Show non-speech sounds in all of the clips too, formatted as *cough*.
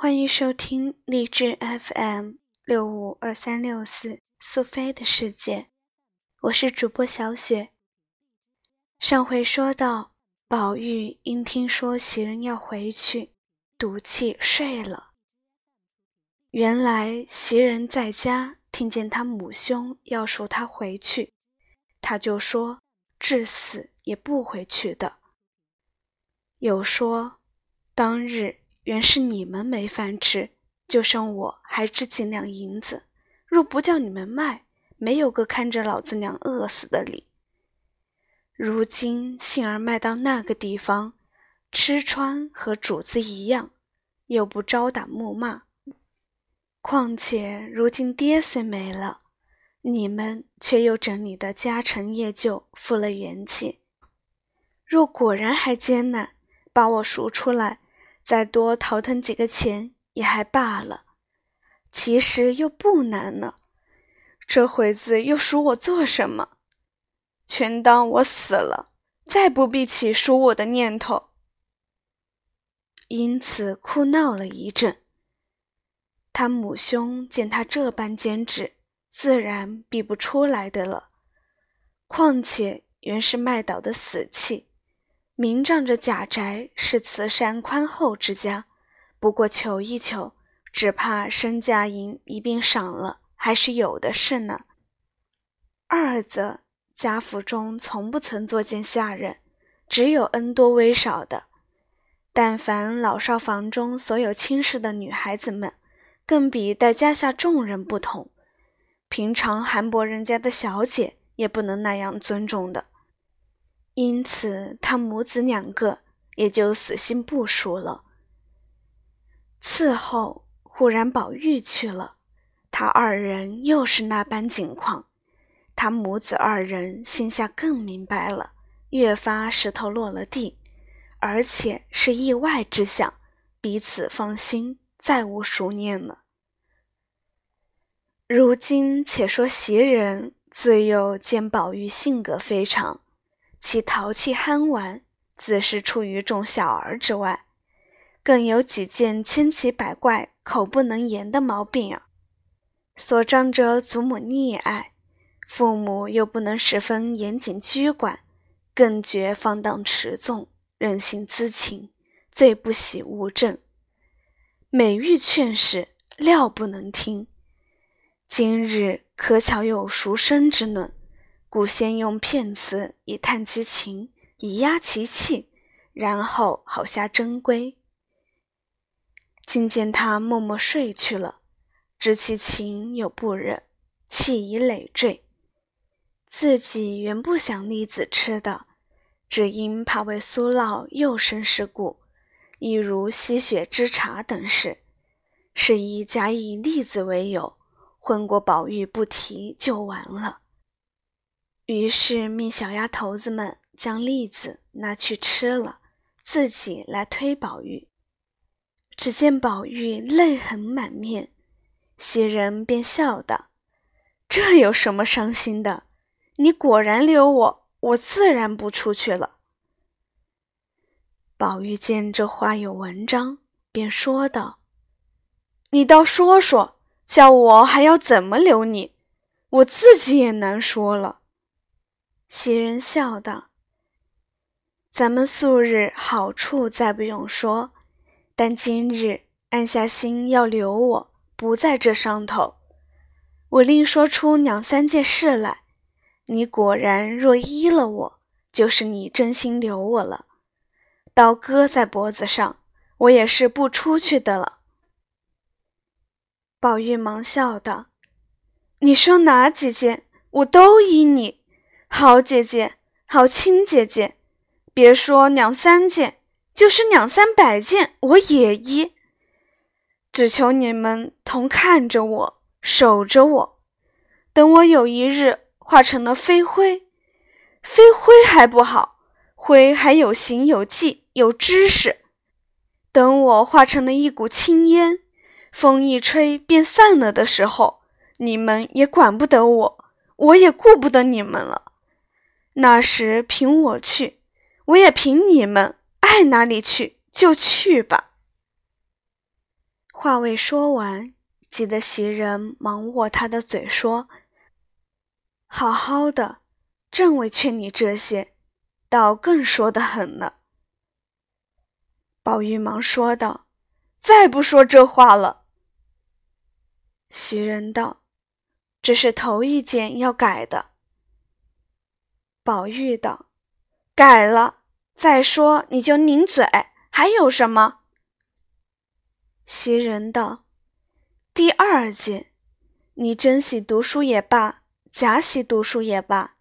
欢迎收听励志 FM 六五二三六四苏菲的世界，我是主播小雪。上回说到，宝玉因听说袭人要回去，赌气睡了。原来袭人在家听见他母兄要赎他回去，他就说至死也不回去的。又说当日。原是你们没饭吃，就剩我还值几两银子。若不叫你们卖，没有个看着老子娘饿死的理。如今杏儿卖到那个地方，吃穿和主子一样，又不招打暮骂。况且如今爹虽没了，你们却又整理的家陈业旧，复了元气。若果然还艰难，把我赎出来。再多淘腾几个钱也还罢了，其实又不难呢。这会子又赎我做什么？全当我死了，再不必起赎我的念头。因此哭闹了一阵。他母兄见他这般坚持，自然避不出来的了。况且原是卖岛的死气。明仗着贾宅是慈善宽厚之家，不过求一求，只怕身家银一并赏了，还是有的是呢。二则贾府中从不曾作见下人，只有恩多威少的。但凡老少房中所有亲事的女孩子们，更比待家下众人不同。平常韩伯人家的小姐也不能那样尊重的。因此，他母子两个也就死心不赎了。伺候忽然宝玉去了，他二人又是那般景况，他母子二人心下更明白了，越发石头落了地，而且是意外之想，彼此放心，再无熟念了。如今且说袭人自幼见宝玉性格非常。其淘气憨玩，自是出于众小儿之外，更有几件千奇百怪、口不能言的毛病儿。所仗着祖母溺爱，父母又不能十分严谨拘管，更觉放荡持纵、任性恣情，最不喜物证。每欲劝使，料不能听。今日可巧有赎身之论。故先用骗词以探其情，以压其气，然后好下真规。今见他默默睡去了，知其情有不忍，气已累赘。自己原不想栗子吃的，只因怕为苏酪又生事故，亦如吸血之茶等事，是以假以栗子为由，混过宝玉不提就完了。于是命小丫头子们将栗子拿去吃了，自己来推宝玉。只见宝玉泪痕满面，袭人便笑道：“这有什么伤心的？你果然留我，我自然不出去了。”宝玉见这话有文章，便说道：“你倒说说，叫我还要怎么留你？我自己也难说了。”袭人笑道：“咱们素日好处再不用说，但今日暗下心要留我，不在这上头。我另说出两三件事来，你果然若依了我，就是你真心留我了。刀割在脖子上，我也是不出去的了。”宝玉忙笑道：“你说哪几件，我都依你。”好姐姐，好亲姐姐，别说两三件，就是两三百件，我也依。只求你们同看着我，守着我，等我有一日化成了飞灰，飞灰还不好，灰还有形有迹有知识。等我化成了一股青烟，风一吹便散了的时候，你们也管不得我，我也顾不得你们了。那时凭我去，我也凭你们，爱哪里去就去吧。话未说完，急得袭人忙握他的嘴说：“好好的，正为劝你这些，倒更说得狠了。”宝玉忙说道：“再不说这话了。”袭人道：“这是头一件要改的。”宝玉道：“改了，再说你就拧嘴，还有什么？”袭人道：“第二件，你真喜读书也罢，假喜读书也罢，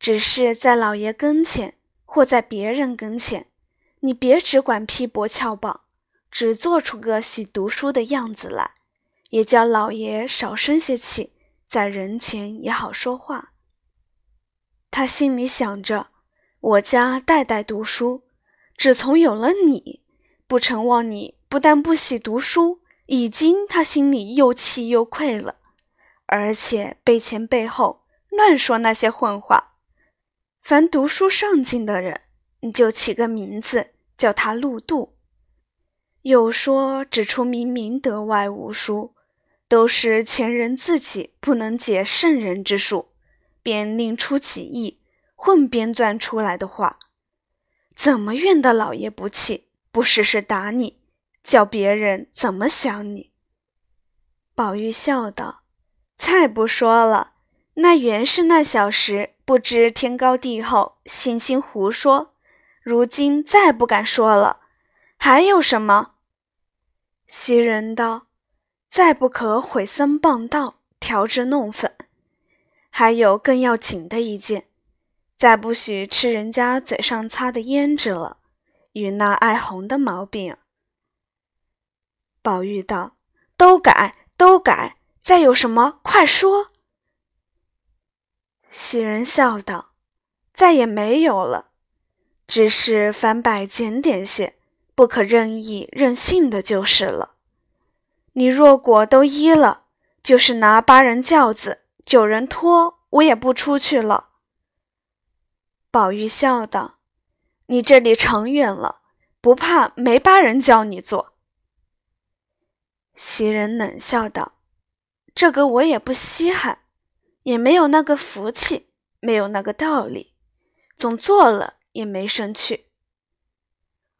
只是在老爷跟前或在别人跟前，你别只管批驳翘榜，只做出个喜读书的样子来，也叫老爷少生些气，在人前也好说话。”他心里想着，我家代代读书，只从有了你，不成望你不但不喜读书，已经他心里又气又愧了，而且背前背后乱说那些混话。凡读书上进的人，你就起个名字叫他陆度。又说只出明明德外无书，都是前人自己不能解圣人之术。便另出其意，混编撰出来的话，怎么怨得老爷不气，不时时打你，叫别人怎么想你？宝玉笑道：“再不说了，那原是那小时不知天高地厚，信心胡说。如今再不敢说了，还有什么？”袭人道：“再不可毁僧谤道，调制弄粉。”还有更要紧的一件，再不许吃人家嘴上擦的胭脂了，与那爱红的毛病。宝玉道：“都改，都改，再有什么，快说。”袭人笑道：“再也没有了，只是凡摆检点些，不可任意任性的就是了。你若果都依了，就是拿八人轿子。”九人拖，我也不出去了。宝玉笑道：“你这里长远了，不怕没八人教你做。”袭人冷笑道：“这个我也不稀罕，也没有那个福气，没有那个道理，总做了也没生趣。”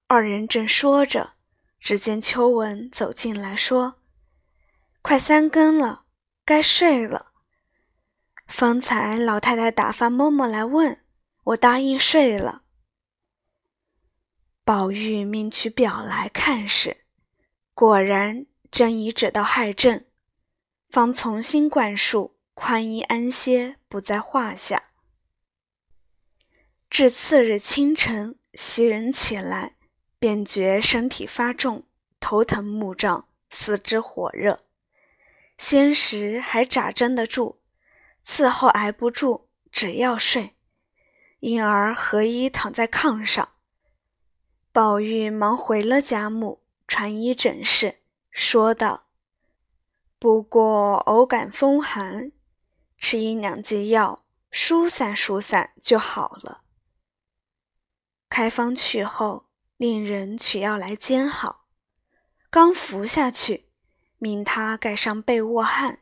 二人正说着，只见秋文走进来说：“快三更了，该睡了。”方才老太太打发嬷嬷来问我，答应睡了。宝玉命取表来看时，果然正已指到亥正，方重新灌输，宽衣安歇，不在话下。至次日清晨，袭人起来，便觉身体发重，头疼目胀，四肢火热，先时还扎针得住。伺候挨不住，只要睡，因而和衣躺在炕上。宝玉忙回了贾母，传医诊视，说道：“不过偶感风寒，吃一两剂药，疏散疏散就好了。”开方去后，令人取药来煎好，刚服下去，命他盖上被卧汗。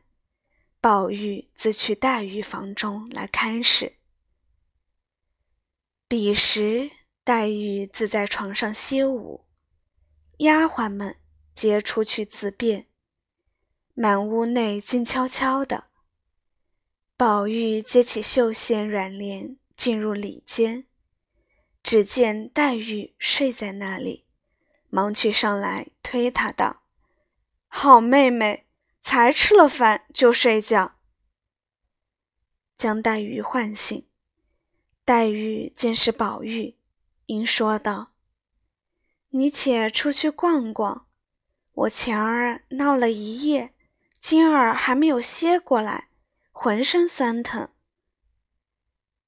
宝玉自去黛玉房中来看视。彼时黛玉自在床上歇舞，丫鬟们皆出去自便，满屋内静悄悄的。宝玉接起绣线软帘，进入里间，只见黛玉睡在那里，忙去上来推她道：“好妹妹。”才吃了饭就睡觉，将黛玉唤醒。黛玉见是宝玉，应说道：“你且出去逛逛，我前儿闹了一夜，今儿还没有歇过来，浑身酸疼。”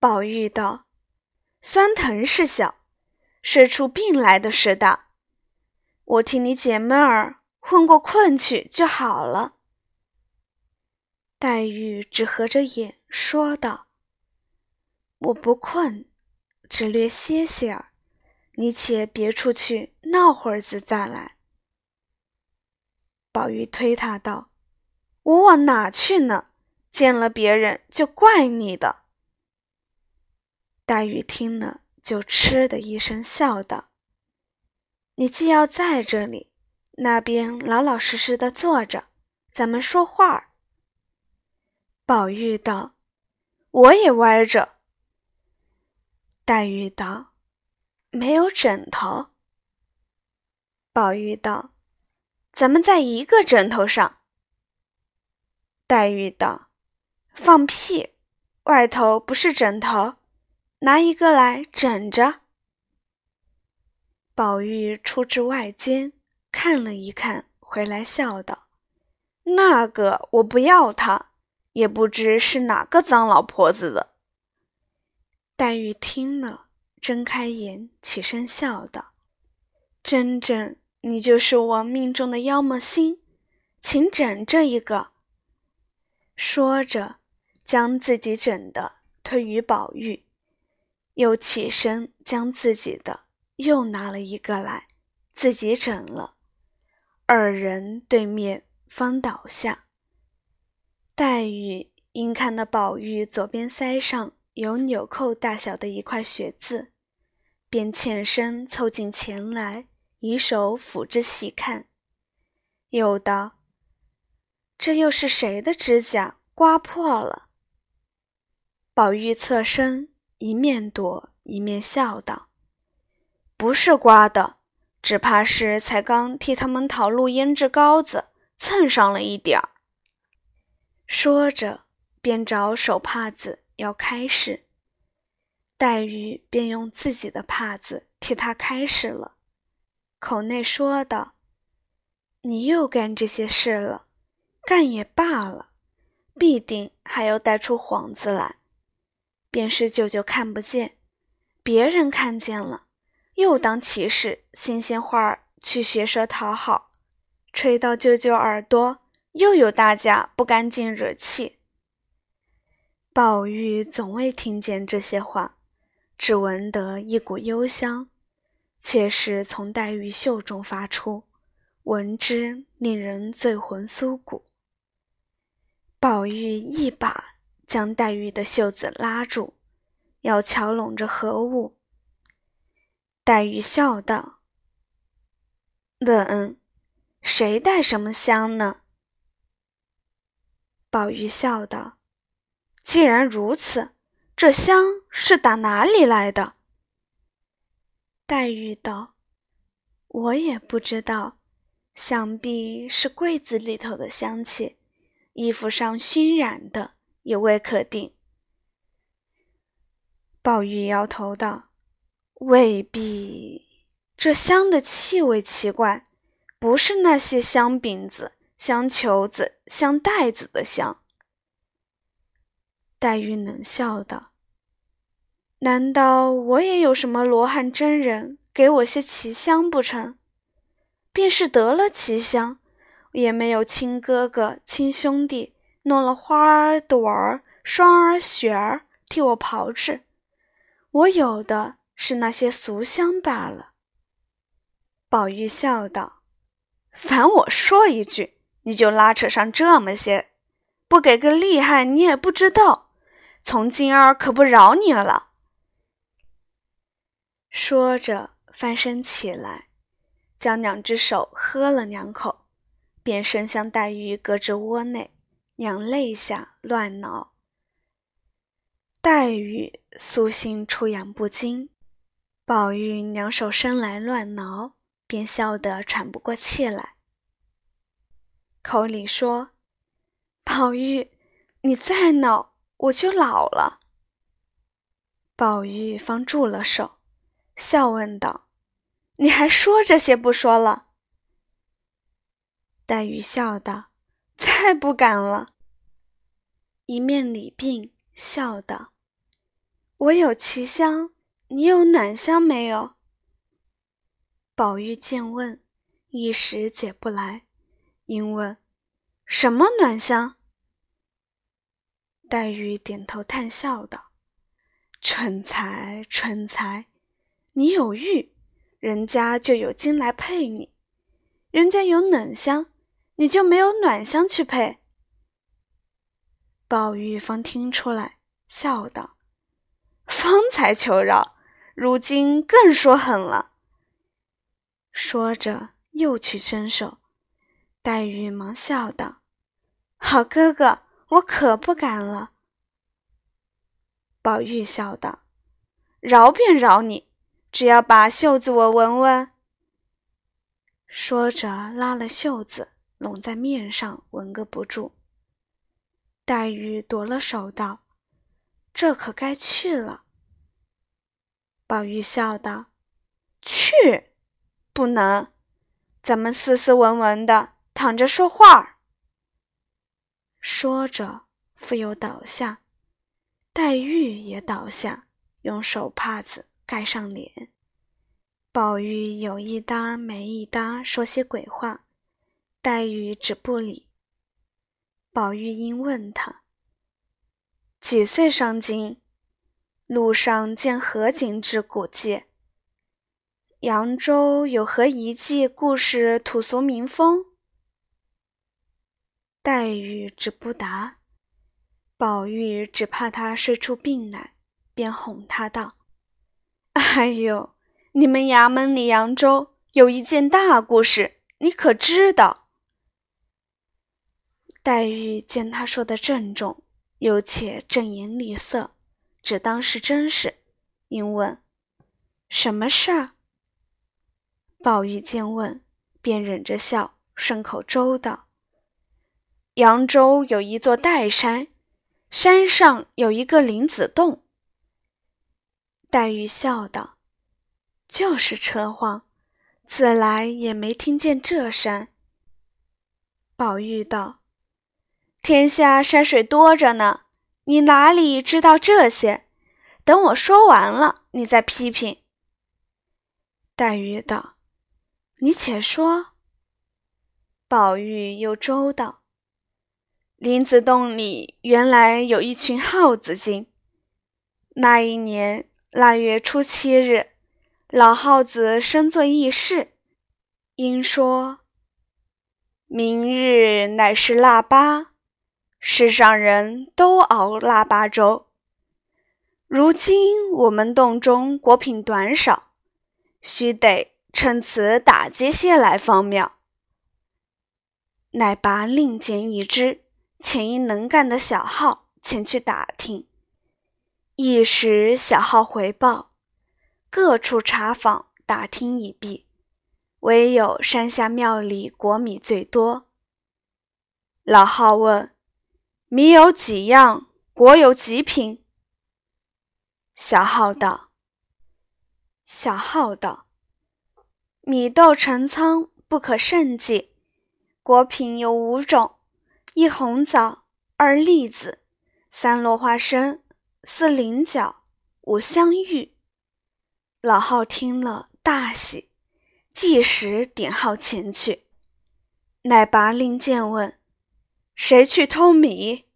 宝玉道：“酸疼是小，睡出病来的是大。我替你解闷儿，混过困去就好了。”黛玉只合着眼说道：“我不困，只略歇歇儿。你且别出去闹会儿子再来。”宝玉推他道：“我往哪去呢？见了别人就怪你的。”黛玉听了，就嗤的一声笑道：“你既要在这里，那边老老实实的坐着，咱们说话儿。”宝玉道：“我也歪着。”黛玉道：“没有枕头。”宝玉道：“咱们在一个枕头上。”黛玉道：“放屁！外头不是枕头，拿一个来枕着。”宝玉出至外间，看了一看，回来笑道：“那个我不要它。”也不知是哪个脏老婆子的。黛玉听了，睁开眼，起身笑道：“真真，你就是我命中的妖魔心，请枕这一个。”说着，将自己枕的推与宝玉，又起身将自己的又拿了一个来，自己枕了。二人对面方倒下。黛玉因看到宝玉左边腮上有纽扣大小的一块血渍，便欠身凑近前来，以手抚之细看，又道：“这又是谁的指甲刮破了？”宝玉侧身，一面躲一面笑道：“不是刮的，只怕是才刚替他们讨路胭脂膏子，蹭上了一点儿。”说着，便找手帕子要开始，黛玉便用自己的帕子替他开始了，口内说道：“你又干这些事了，干也罢了，必定还要带出幌子来。便是舅舅看不见，别人看见了，又当其是新鲜话儿去学舌讨好，吹到舅舅耳朵。”又有大家不干净惹气。宝玉总未听见这些话，只闻得一股幽香，却是从黛玉袖中发出，闻之令人醉魂酥骨。宝玉一把将黛玉的袖子拉住，要瞧拢着何物。黛玉笑道：“冷，谁带什么香呢？”宝玉笑道：“既然如此，这香是打哪里来的？”黛玉道：“我也不知道，想必是柜子里头的香气，衣服上熏染的，也未可定。”宝玉摇头道：“未必，这香的气味奇怪，不是那些香饼子。”香球子、香袋子的香，黛玉冷笑道：“难道我也有什么罗汉真人给我些奇香不成？便是得了奇香，也没有亲哥哥、亲兄弟弄了花儿、朵儿、霜儿、雪儿替我炮制，我有的是那些俗香罢了。”宝玉笑道：“ *laughs* 凡我说一句。”你就拉扯上这么些，不给个厉害，你也不知道。从今儿可不饶你了。说着，翻身起来，将两只手喝了两口，便伸向黛玉胳肢窝内，两肋下乱挠。黛玉素性出痒不惊，宝玉两手伸来乱挠，便笑得喘不过气来。口里说：“宝玉，你再闹，我就老了。”宝玉方住了手，笑问道：“你还说这些不说了？”黛玉笑道：“再不敢了。”一面礼病，笑道：“我有奇香，你有暖香没有？”宝玉见问，一时解不来。因问：“什么暖香？”黛玉点头叹笑道：“蠢材，蠢材！你有玉，人家就有金来配你；人家有冷香，你就没有暖香去配？”宝玉方听出来，笑道：“方才求饶，如今更说狠了。”说着又去伸手，黛玉忙笑道：“好哥哥，我可不敢了。”宝玉笑道：“饶便饶你，只要把袖子我闻闻。”说着拉了袖子，拢在面上闻个不住。黛玉夺了手道：“这可该去了。”宝玉笑道：“去，不能，咱们斯斯文文的躺着说话。”说着，复又倒下。黛玉也倒下，用手帕子盖上脸。宝玉有一搭没一搭说些鬼话，黛玉只不理。宝玉因问他：“几岁上京？路上见何景之古迹？扬州有何遗迹故事土俗民风？”黛玉只不答。宝玉只怕他睡出病来，便哄他道：“哎呦，你们衙门里扬州有一件大故事，你可知道？”黛玉见他说的郑重，又且正颜厉色，只当是真事，应问：“什么事儿？”宝玉见问，便忍着笑，顺口周道：“扬州有一座岱山。”山上有一个林子洞。黛玉笑道：“就是车晃，自来也没听见这山。”宝玉道：“天下山水多着呢，你哪里知道这些？等我说完了，你再批评。”黛玉道：“你且说。”宝玉又周道。林子洞里原来有一群耗子精。那一年腊月初七日，老耗子身作议事，因说：“明日乃是腊八，世上人都熬腊八粥。如今我们洞中果品短少，须得趁此打劫些来方妙。”乃拔令箭一支。遣一能干的小号前去打听，一时小号回报，各处查访打听已毕，唯有山下庙里果米最多。老号问：“米有几样？果有几品？”小号道：“小号道，米豆成仓，不可胜计。果品有五种。”一红枣，二栗子，三落花生，四菱角，五香芋。老号听了大喜，即时点号前去。乃拔令箭问：“谁去偷米？”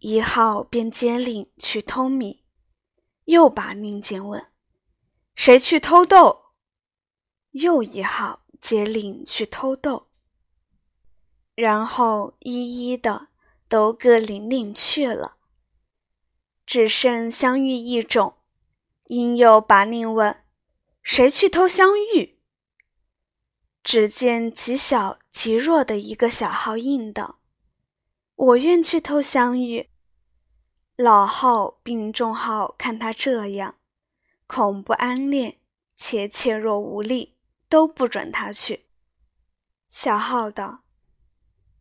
一号便接令去偷米，又拔令箭问：“谁去偷豆？”又一号接令去偷豆。然后一一的都各领领去了，只剩香玉一种。因又把令问：“谁去偷香玉？”只见极小极弱的一个小号应道：“我愿去偷香玉。”老号并众号看他这样，恐不安恋，且怯弱无力，都不准他去。小号道。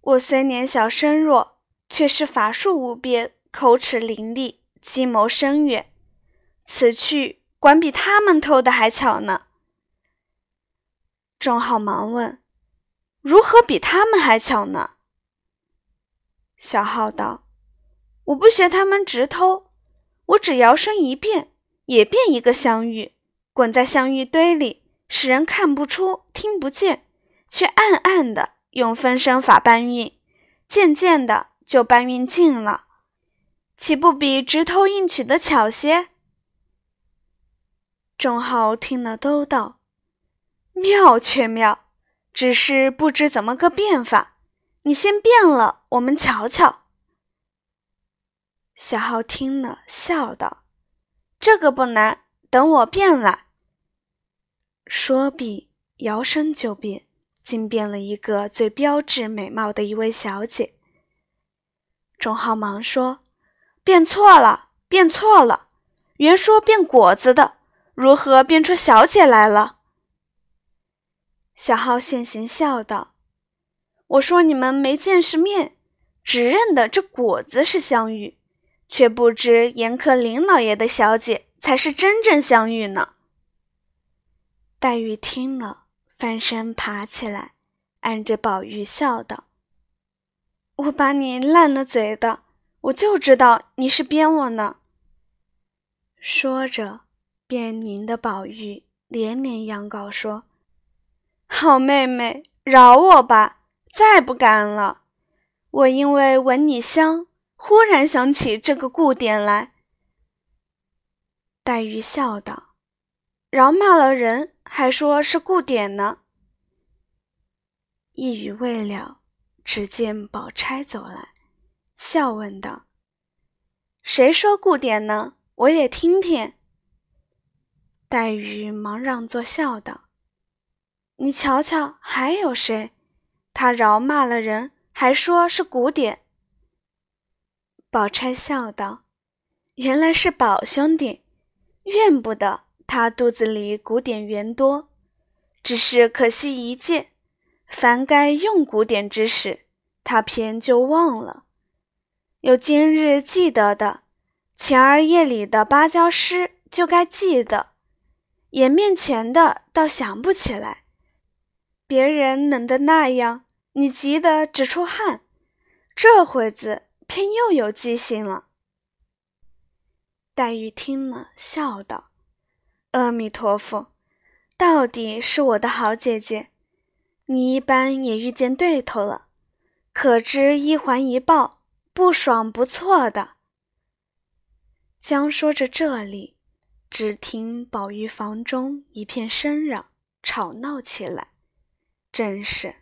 我虽年小身弱，却是法术无边，口齿伶俐，计谋深远。此去管比他们偷的还巧呢。众号忙问：“如何比他们还巧呢？”小浩道：“我不学他们直偷，我只摇身一变，也变一个香玉，滚在香玉堆里，使人看不出、听不见，却暗暗的。”用分身法搬运，渐渐的就搬运尽了，岂不比直偷硬取的巧些？众号听了都道：“妙却妙，只是不知怎么个变法。你先变了，我们瞧瞧。”小浩听了，笑道：“这个不难，等我变来。”说毕，摇身就变，竟变了一个最标致美貌的一位小姐。钟浩忙说：“变错了，变错了！原说变果子的，如何变出小姐来了？”小浩现形笑道：“我说你们没见识面，只认得这果子是香玉。”却不知严克林老爷的小姐才是真正香玉呢。黛玉听了，翻身爬起来，按着宝玉笑道：“我把你烂了嘴的，我就知道你是编我呢。”说着，便拧的宝玉连连央告说：“好妹妹，饶我吧，再不敢了。我因为闻你香。”忽然想起这个故典来，黛玉笑道：“饶骂了人，还说是故典呢。”一语未了，只见宝钗走来，笑问道：“谁说故典呢？我也听听。”黛玉忙让座，笑道：“你瞧瞧，还有谁？他饶骂了人，还说是古典。”宝钗笑道：“原来是宝兄弟，怨不得他肚子里古典缘多，只是可惜一件，凡该用古典之时，他偏就忘了。有今日记得的，前儿夜里的芭蕉诗就该记得，眼面前的倒想不起来。别人冷得那样，你急得直出汗，这会子。”偏又有记性了。黛玉听了，笑道：“阿弥陀佛，到底是我的好姐姐，你一般也遇见对头了，可知一环一报，不爽不错的。”将说着这里，只听宝玉房中一片声嚷，吵闹起来，真是。